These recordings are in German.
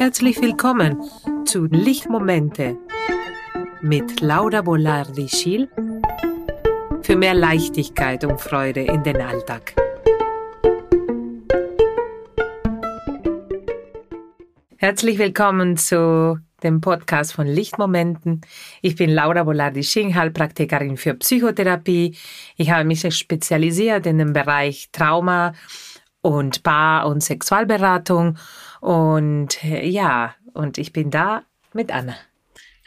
Herzlich willkommen zu Lichtmomente mit Laura Bolardi-Schiel für mehr Leichtigkeit und Freude in den Alltag. Herzlich willkommen zu dem Podcast von Lichtmomenten. Ich bin Laura Bolardi-Sching, Heilpraktikerin für Psychotherapie. Ich habe mich spezialisiert in dem Bereich Trauma und Paar- und Sexualberatung. Und äh, ja, und ich bin da mit Anna.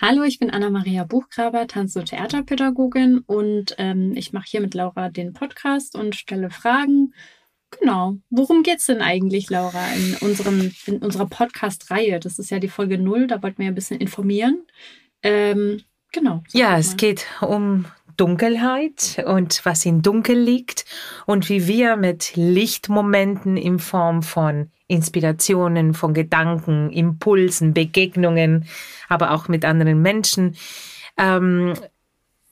Hallo, ich bin Anna-Maria Buchgraber, Tanz- und Theaterpädagogin und ähm, ich mache hier mit Laura den Podcast und stelle Fragen. Genau. Worum geht es denn eigentlich, Laura, in, unserem, in unserer Podcast-Reihe? Das ist ja die Folge 0, da wollten wir ein bisschen informieren. Ähm, genau. Ja, es geht um Dunkelheit und was in Dunkel liegt und wie wir mit Lichtmomenten in Form von Inspirationen, von Gedanken, Impulsen, Begegnungen, aber auch mit anderen Menschen ähm,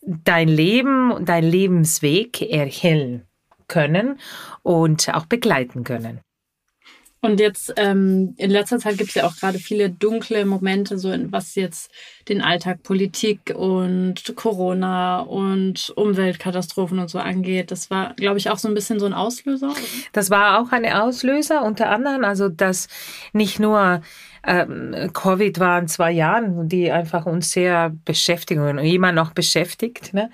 dein Leben und dein Lebensweg erhellen können und auch begleiten können. Und jetzt ähm, in letzter Zeit gibt es ja auch gerade viele dunkle Momente, so in, was jetzt den Alltag, Politik und Corona und Umweltkatastrophen und so angeht. Das war, glaube ich, auch so ein bisschen so ein Auslöser. Das war auch ein Auslöser, unter anderem, also dass nicht nur ähm, Covid waren zwei Jahren, die einfach uns sehr beschäftigen und immer noch beschäftigt. Ne?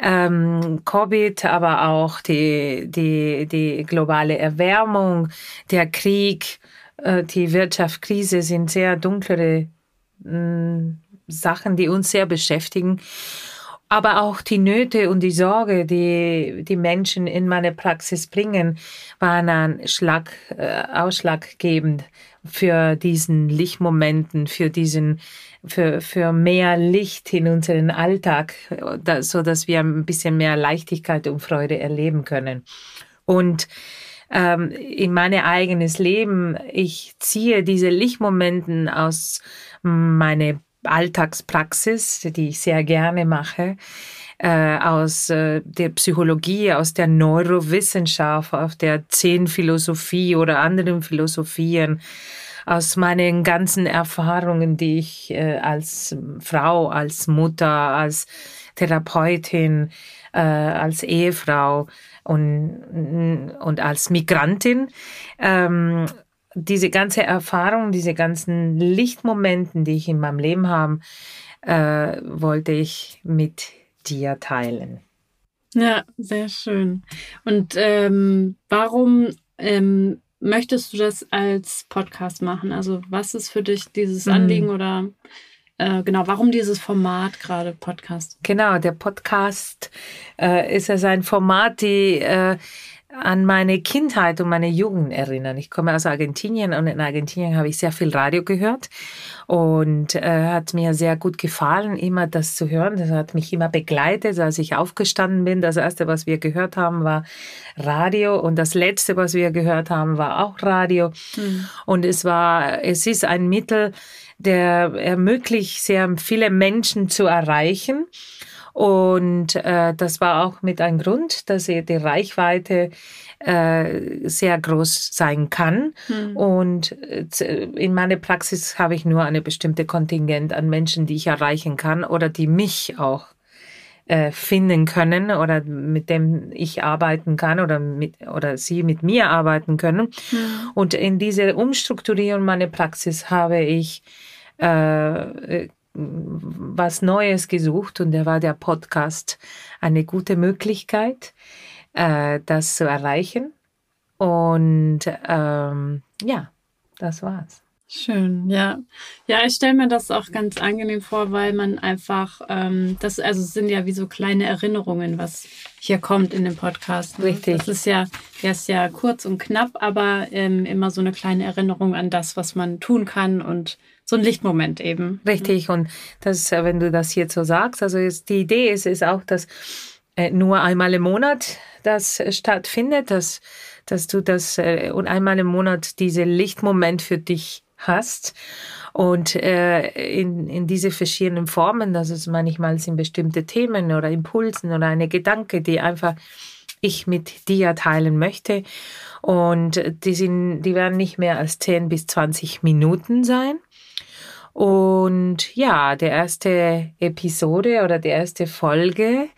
Ähm, Covid, aber auch die, die, die globale Erwärmung, der Krieg, äh, die Wirtschaftskrise sind sehr dunklere äh, Sachen, die uns sehr beschäftigen aber auch die Nöte und die Sorge, die die Menschen in meine Praxis bringen, waren ein Schlag, äh, ausschlaggebend für diesen Lichtmomenten, für diesen, für, für mehr Licht in unseren Alltag, so dass wir ein bisschen mehr Leichtigkeit und Freude erleben können. Und ähm, in mein eigenes Leben, ich ziehe diese Lichtmomenten aus meiner Alltagspraxis, die ich sehr gerne mache, äh, aus äh, der Psychologie, aus der Neurowissenschaft, aus der Zehnphilosophie oder anderen Philosophien, aus meinen ganzen Erfahrungen, die ich äh, als Frau, als Mutter, als Therapeutin, äh, als Ehefrau und, und als Migrantin ähm, diese ganze Erfahrung, diese ganzen Lichtmomenten, die ich in meinem Leben habe, äh, wollte ich mit dir teilen. Ja, sehr schön. Und ähm, warum ähm, möchtest du das als Podcast machen? Also was ist für dich dieses Anliegen mhm. oder äh, genau, warum dieses Format gerade Podcast? Genau, der Podcast äh, ist ja ein Format, die äh, an meine Kindheit und meine Jugend erinnern. Ich komme aus Argentinien und in Argentinien habe ich sehr viel Radio gehört und äh, hat mir sehr gut gefallen, immer das zu hören. Das hat mich immer begleitet, als ich aufgestanden bin. Das erste, was wir gehört haben, war Radio und das letzte, was wir gehört haben, war auch Radio. Mhm. Und es war, es ist ein Mittel, der ermöglicht, sehr viele Menschen zu erreichen und äh, das war auch mit ein Grund, dass die Reichweite äh, sehr groß sein kann. Mhm. Und äh, in meiner Praxis habe ich nur eine bestimmte Kontingent an Menschen, die ich erreichen kann oder die mich auch äh, finden können oder mit dem ich arbeiten kann oder mit oder sie mit mir arbeiten können. Mhm. Und in diese Umstrukturierung meiner Praxis habe ich äh, was Neues gesucht und da war der Podcast eine gute Möglichkeit, äh, das zu erreichen. Und ähm, ja, das war's. Schön, ja. Ja, ich stelle mir das auch ganz angenehm vor, weil man einfach, ähm, das also sind ja wie so kleine Erinnerungen, was hier kommt in dem Podcast. Ne? Richtig. Das ist ja, der ist ja kurz und knapp, aber ähm, immer so eine kleine Erinnerung an das, was man tun kann und so ein Lichtmoment eben. Richtig. Und das, äh, wenn du das jetzt so sagst, also ist, die Idee ist, ist auch, dass äh, nur einmal im Monat das stattfindet, dass, dass du das äh, und einmal im Monat diese Lichtmoment für dich hast. Und äh, in, in diese verschiedenen Formen, das ist manchmal sind bestimmte Themen oder Impulsen oder eine Gedanke, die einfach ich mit dir teilen möchte. Und die, sind, die werden nicht mehr als 10 bis 20 Minuten sein. Und ja, der erste Episode oder die erste Folge,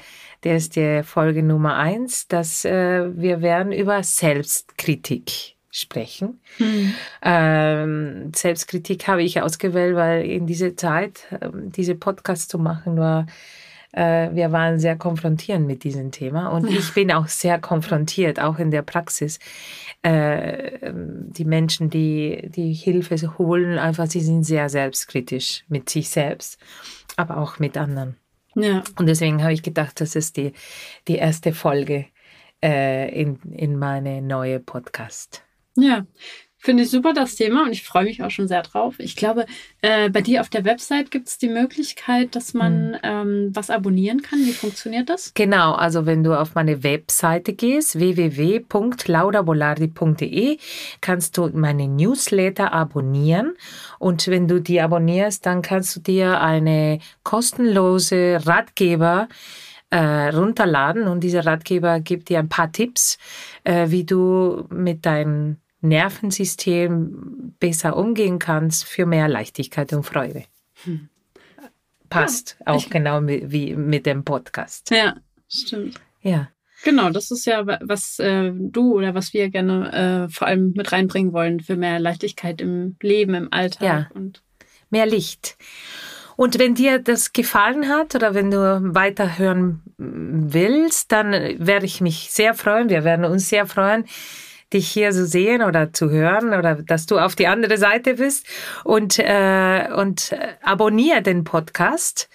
der ist die Folge Nummer eins, dass äh, wir werden über Selbstkritik sprechen. Hm. Ähm, Selbstkritik habe ich ausgewählt, weil in dieser Zeit, ähm, diese Podcast zu machen, war äh, wir waren sehr konfrontierend mit diesem Thema und ich bin auch sehr konfrontiert, auch in der Praxis. Äh, ähm, die Menschen, die die Hilfe holen, einfach, sie sind sehr selbstkritisch mit sich selbst, aber auch mit anderen. Ja. Und deswegen habe ich gedacht, das ist die, die erste Folge äh, in, in meine neue Podcast. Ja, Finde ich super das Thema und ich freue mich auch schon sehr drauf. Ich glaube, äh, bei dir auf der Website gibt es die Möglichkeit, dass man mhm. ähm, was abonnieren kann. Wie funktioniert das? Genau, also wenn du auf meine Webseite gehst, www.laurabolardi.de, kannst du meine Newsletter abonnieren. Und wenn du die abonnierst, dann kannst du dir eine kostenlose Ratgeber äh, runterladen und dieser Ratgeber gibt dir ein paar Tipps, äh, wie du mit deinen Nervensystem besser umgehen kannst für mehr Leichtigkeit und Freude. Hm. Passt ja, auch genau mit, wie mit dem Podcast. Ja, stimmt. Ja. Genau, das ist ja, was äh, du oder was wir gerne äh, vor allem mit reinbringen wollen für mehr Leichtigkeit im Leben, im Alltag. Ja, und mehr Licht. Und wenn dir das gefallen hat oder wenn du weiterhören willst, dann werde ich mich sehr freuen. Wir werden uns sehr freuen, dich hier zu sehen oder zu hören oder dass du auf die andere Seite bist und, äh, und äh, abonniere den Podcast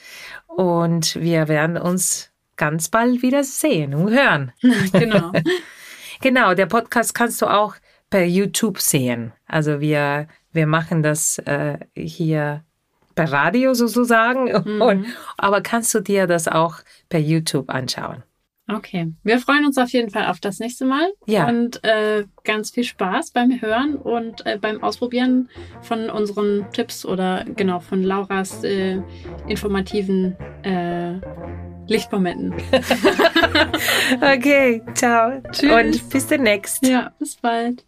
und wir werden uns ganz bald wieder sehen und hören. Genau. genau, der Podcast kannst du auch per YouTube sehen. Also wir, wir machen das äh, hier per Radio sozusagen, mhm. und, aber kannst du dir das auch per YouTube anschauen. Okay, wir freuen uns auf jeden Fall auf das nächste Mal. Ja. Und äh, ganz viel Spaß beim Hören und äh, beim Ausprobieren von unseren Tipps oder genau von Lauras äh, informativen äh, Lichtmomenten. okay, ciao. Tschüss. Und bis demnächst. Ja, bis bald.